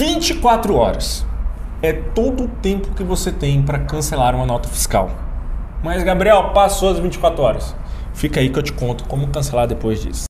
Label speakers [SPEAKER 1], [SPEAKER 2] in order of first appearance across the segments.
[SPEAKER 1] 24 horas é todo o tempo que você tem para cancelar uma nota fiscal. Mas, Gabriel, passou as 24 horas. Fica aí que eu te conto como cancelar depois disso.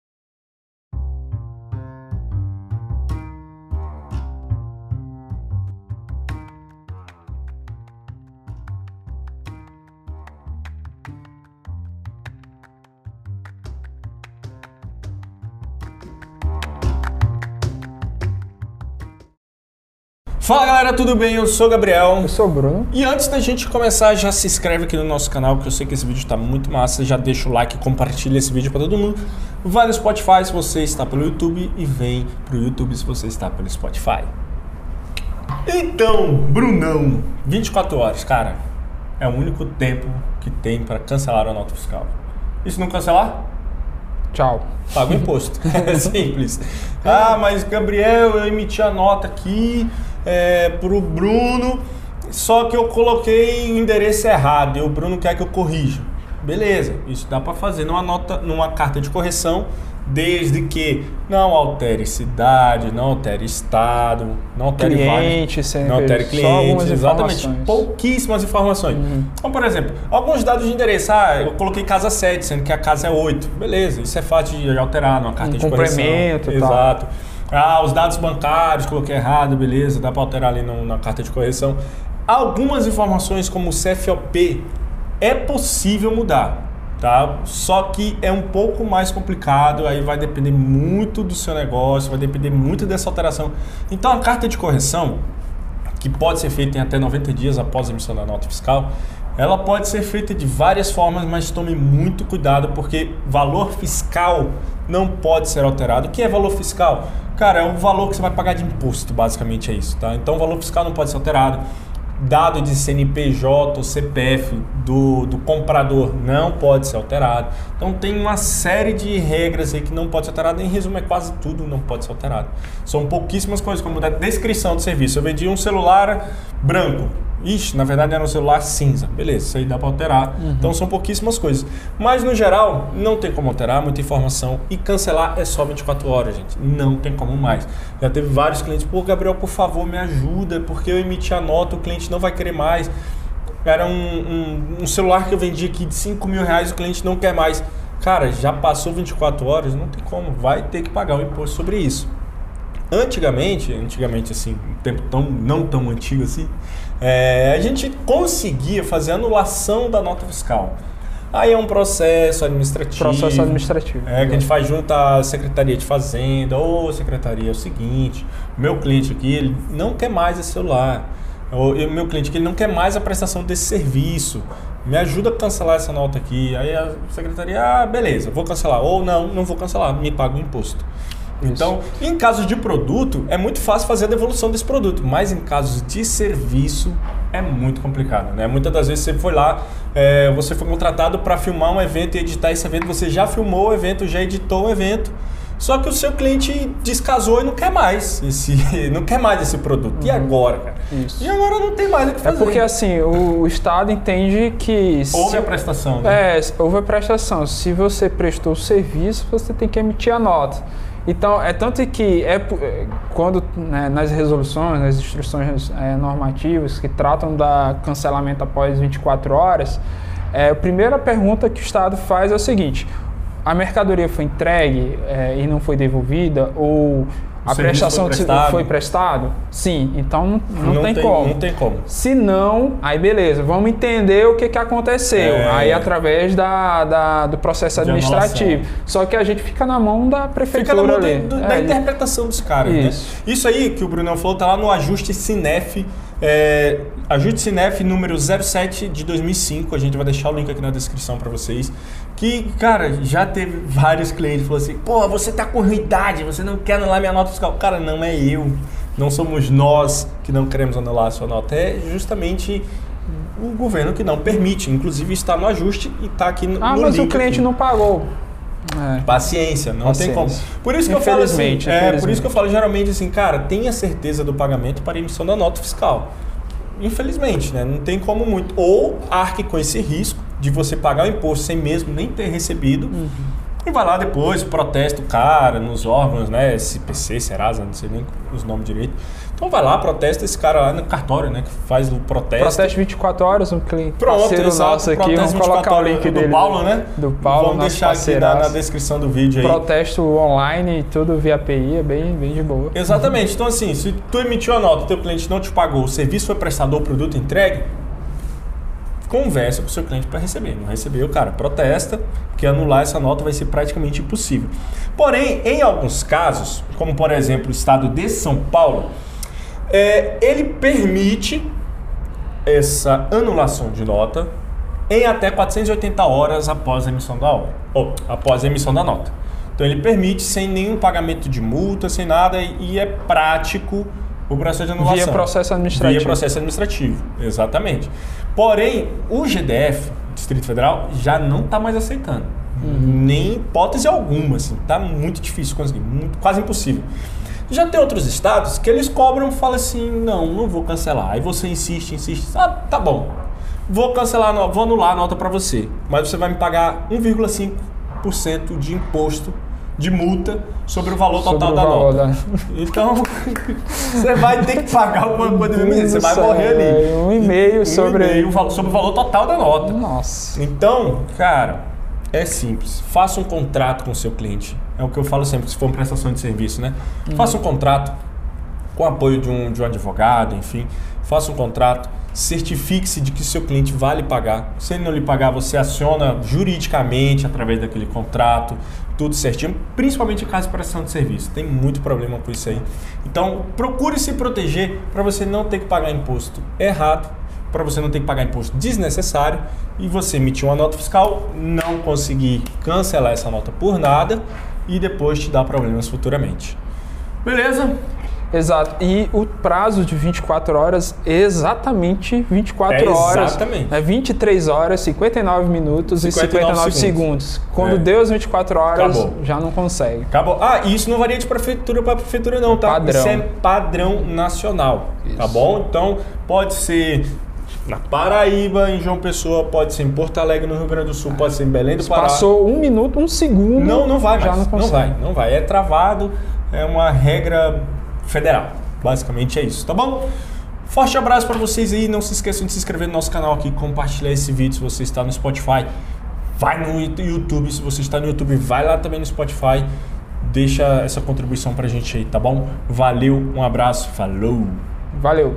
[SPEAKER 1] Fala galera, tudo bem? Eu sou o Gabriel.
[SPEAKER 2] Eu sou o Bruno.
[SPEAKER 1] E antes da gente começar, já se inscreve aqui no nosso canal, que eu sei que esse vídeo está muito massa. Já deixa o like, compartilha esse vídeo para todo mundo. Vai no Spotify se você está pelo YouTube e vem pro YouTube se você está pelo Spotify. Então, Brunão, 24 horas, cara, é o único tempo que tem para cancelar a nota fiscal. E se não cancelar?
[SPEAKER 2] Tchau.
[SPEAKER 1] Paga o imposto. é simples. Ah, mas Gabriel, eu emiti a nota aqui, é, pro Bruno, só que eu coloquei o endereço errado e o Bruno quer que eu corrija. Beleza, isso dá para fazer numa nota, numa carta de correção, desde que não altere cidade, não altere estado, não altere
[SPEAKER 2] cliente,
[SPEAKER 1] vários, não altere cliente, exatamente, pouquíssimas informações.
[SPEAKER 2] Uhum.
[SPEAKER 1] Então, por exemplo, alguns dados de endereço, ah, eu coloquei casa 7, sendo que a casa é 8. Beleza, isso é fácil de alterar numa carta
[SPEAKER 2] Um
[SPEAKER 1] de correção.
[SPEAKER 2] complemento e tal.
[SPEAKER 1] Ah, os dados bancários, coloquei errado, beleza, dá para alterar ali no- na carta de correção. Algumas informações, como o CFOP, é possível mudar, tá? Só que é um pouco mais complicado, aí vai depender muito do seu negócio, vai depender muito dessa alteração. Então, a carta de correção, que pode ser feita em até 90 dias após a emissão da nota fiscal, ela pode ser feita de várias formas, mas tome muito cuidado porque valor fiscal não pode ser alterado. O que é valor fiscal? Cara, é o valor que você vai pagar de imposto, basicamente é isso, tá? Então o valor fiscal não pode ser alterado. Dado de CNPJ ou CPF do, do comprador não pode ser alterado. Então tem uma série de regras aí que não pode ser alterado. Em resumo, é quase tudo não pode ser alterado. São pouquíssimas coisas, como a descrição do serviço. Eu vendi um celular branco. Ixi, na verdade era um celular cinza. Beleza, isso aí dá para alterar. Então são pouquíssimas coisas. Mas no geral, não tem como alterar, muita informação. E cancelar é só 24 horas, gente. Não tem como mais. Já teve vários clientes, pô, Gabriel, por favor, me ajuda, porque eu emiti a nota, o cliente não vai querer mais. Era um, um, um celular que eu vendi aqui de 5 mil reais, o cliente não quer mais. Cara, já passou 24 horas, não tem como, vai ter que pagar o imposto sobre isso. Antigamente, antigamente assim, um tempo tão, não tão antigo assim, é, a gente conseguia fazer anulação da nota fiscal. Aí é um processo administrativo.
[SPEAKER 2] Processo administrativo.
[SPEAKER 1] É, que a gente faz junto à Secretaria de Fazenda. Ô, Secretaria, é o seguinte, meu cliente aqui, ele não quer mais esse celular. O meu cliente aqui, ele não quer mais a prestação desse serviço. Me ajuda a cancelar essa nota aqui. Aí a Secretaria, ah, beleza, vou cancelar. Ou não, não vou cancelar, me paga o imposto. Então, em casos de produto, é muito fácil fazer a devolução desse produto, mas em casos de serviço é muito complicado, né? Muitas das vezes você foi lá, é, você foi contratado para filmar um evento e editar esse evento, você já filmou o evento, já editou o evento, só que o seu cliente descasou e não quer mais esse, não quer mais esse produto. E agora, cara?
[SPEAKER 2] Isso.
[SPEAKER 1] E agora não tem mais o que
[SPEAKER 2] É
[SPEAKER 1] fazer.
[SPEAKER 2] porque assim, o, o Estado entende que.
[SPEAKER 1] houve
[SPEAKER 2] se-
[SPEAKER 1] a prestação, né?
[SPEAKER 2] É, houve a prestação. Se você prestou o serviço, você tem que emitir a nota. Então, é tanto que é é, quando né, nas resoluções, nas instruções é, normativas que tratam da cancelamento após 24 horas, é, a primeira pergunta que o Estado faz é o seguinte: a mercadoria foi entregue é, e não foi devolvida ou a prestação
[SPEAKER 1] foi
[SPEAKER 2] de-
[SPEAKER 1] prestado?
[SPEAKER 2] foi prestado? Sim, então não, não, tem, como.
[SPEAKER 1] Não tem como.
[SPEAKER 2] Se não, aí beleza, vamos entender o que, que aconteceu.
[SPEAKER 1] É.
[SPEAKER 2] Aí através da, da- do processo administrativo. Só que a gente fica na mão da
[SPEAKER 1] Fica
[SPEAKER 2] prefeitura
[SPEAKER 1] na mão
[SPEAKER 2] ali.
[SPEAKER 1] do- do-
[SPEAKER 2] É,
[SPEAKER 1] da interpretação dos caras,
[SPEAKER 2] Isso.
[SPEAKER 1] né? Isso aí que o Brunão falou tá lá no ajuste Cinef, é, ajuste Cinef número 07 de 2005. A gente vai deixar o link aqui na descrição para vocês. Que, cara, já teve vários clientes que falaram assim: pô, você tá com ruidade, você não quer anular minha nota fiscal. Cara, não é eu. Não somos nós que não queremos anular a sua nota. É justamente o governo que não permite. Inclusive está no ajuste e está aqui no
[SPEAKER 2] Ah,
[SPEAKER 1] no
[SPEAKER 2] mas o cliente
[SPEAKER 1] aqui.
[SPEAKER 2] não pagou. É.
[SPEAKER 1] Paciência, não tem como.
[SPEAKER 2] Paciência.
[SPEAKER 1] Por isso que eu falo assim, é, por isso que eu falo geralmente assim, cara, tenha certeza do pagamento para a emissão da nota fiscal. Infelizmente, né? Não tem como muito. Ou arque com esse risco de você pagar o imposto sem mesmo nem ter recebido. E vai lá depois, protesta o cara nos órgãos, né? SPC, Serasa, não sei nem os nomes direito. Então vai lá, protesta esse cara lá no cartório, né? Que faz o protesto.
[SPEAKER 2] Protesto 24 horas, um cliente
[SPEAKER 1] Pronto, exato,
[SPEAKER 2] nosso aqui, vamos
[SPEAKER 1] 24
[SPEAKER 2] colocar o link
[SPEAKER 1] do
[SPEAKER 2] dele.
[SPEAKER 1] Paulo, né?
[SPEAKER 2] Do Paulo,
[SPEAKER 1] Vamos deixar aqui na, na descrição do vídeo aí.
[SPEAKER 2] Protesto online, tudo via API, é bem, bem de boa.
[SPEAKER 1] Exatamente. Então, assim, se tu emitiu a nota, teu cliente não te pagou, o serviço foi prestado ou o produto entregue, conversa com o seu cliente para receber. Não recebeu, cara, protesta, que anular essa nota vai ser praticamente impossível. Porém, em alguns casos, como por exemplo o estado de São Paulo, é, ele permite essa anulação de nota em até 480 horas após a emissão da obra, ou após a emissão da nota. Então ele permite sem nenhum pagamento de multa, sem nada, e é prático o processo de anulação.
[SPEAKER 2] Via processo administrativo.
[SPEAKER 1] Via processo administrativo, exatamente. Porém, o GDF, Distrito Federal, já não está mais aceitando. Nem hipótese alguma, assim. Tá muito difícil conseguir, muito, quase impossível. Já tem outros estados que eles cobram e falam assim, não, não vou cancelar. Aí você insiste, insiste, ah, tá bom. Vou cancelar, vou anular a nota para você, mas você vai me pagar 1,5% de imposto de multa sobre o valor total
[SPEAKER 2] o
[SPEAKER 1] da
[SPEAKER 2] valor
[SPEAKER 1] nota.
[SPEAKER 2] da-
[SPEAKER 1] Então, você vai ter que pagar alguma coisa mesmo, você vai morrer ali.
[SPEAKER 2] é, um e-mail sobre-
[SPEAKER 1] e-mail sobre o valor total da nota.
[SPEAKER 2] Nossa.
[SPEAKER 1] Então, cara, é simples. Faça um contrato com o seu cliente. É o que eu falo sempre, se for uma prestação de serviço, né? Faça um contrato com o apoio de um, de um advogado, enfim. Faça um contrato, certifique-se de que seu cliente vai lhe pagar. Se ele não lhe pagar, você aciona juridicamente através daquele contrato, tudo certinho, principalmente em caso de prestação de serviço. Tem muito problema com isso aí. Então, procure se proteger para você não ter que pagar imposto errado, para você não ter que pagar imposto desnecessário e você emitir uma nota fiscal, não conseguir cancelar essa nota por nada e depois te dar problemas futuramente. Beleza?
[SPEAKER 2] Exato. E o prazo de 24 horas, exatamente 24
[SPEAKER 1] É
[SPEAKER 2] horas.
[SPEAKER 1] exatamente.
[SPEAKER 2] É 23 horas, 59 minutos
[SPEAKER 1] 59
[SPEAKER 2] e 59
[SPEAKER 1] segundos.
[SPEAKER 2] segundos. Quando
[SPEAKER 1] É.
[SPEAKER 2] deu as 24 horas,
[SPEAKER 1] Acabou.
[SPEAKER 2] já não consegue.
[SPEAKER 1] Acabou. Ah, e isso não varia de prefeitura para prefeitura não, tá?
[SPEAKER 2] Padrão.
[SPEAKER 1] Isso é padrão nacional, tá
[SPEAKER 2] Isso.
[SPEAKER 1] bom? Então, pode ser na Paraíba, em João Pessoa, pode ser em Porto Alegre, no Rio Grande do Sul, pode ser em Belém do Pará.
[SPEAKER 2] Passou um minuto, um segundo.
[SPEAKER 1] Não, não vai
[SPEAKER 2] já
[SPEAKER 1] mais.
[SPEAKER 2] não
[SPEAKER 1] vai, não vai. É travado, é uma regra federal. Basicamente é isso, tá bom? Forte abraço para vocês aí. Não se esqueçam de se inscrever no nosso canal aqui, compartilhar esse vídeo se você está no Spotify. Vai no YouTube, se você está no YouTube, vai lá também no Spotify. Deixa essa contribuição pra gente aí, tá bom? Valeu, um abraço, falou!
[SPEAKER 2] Valeu.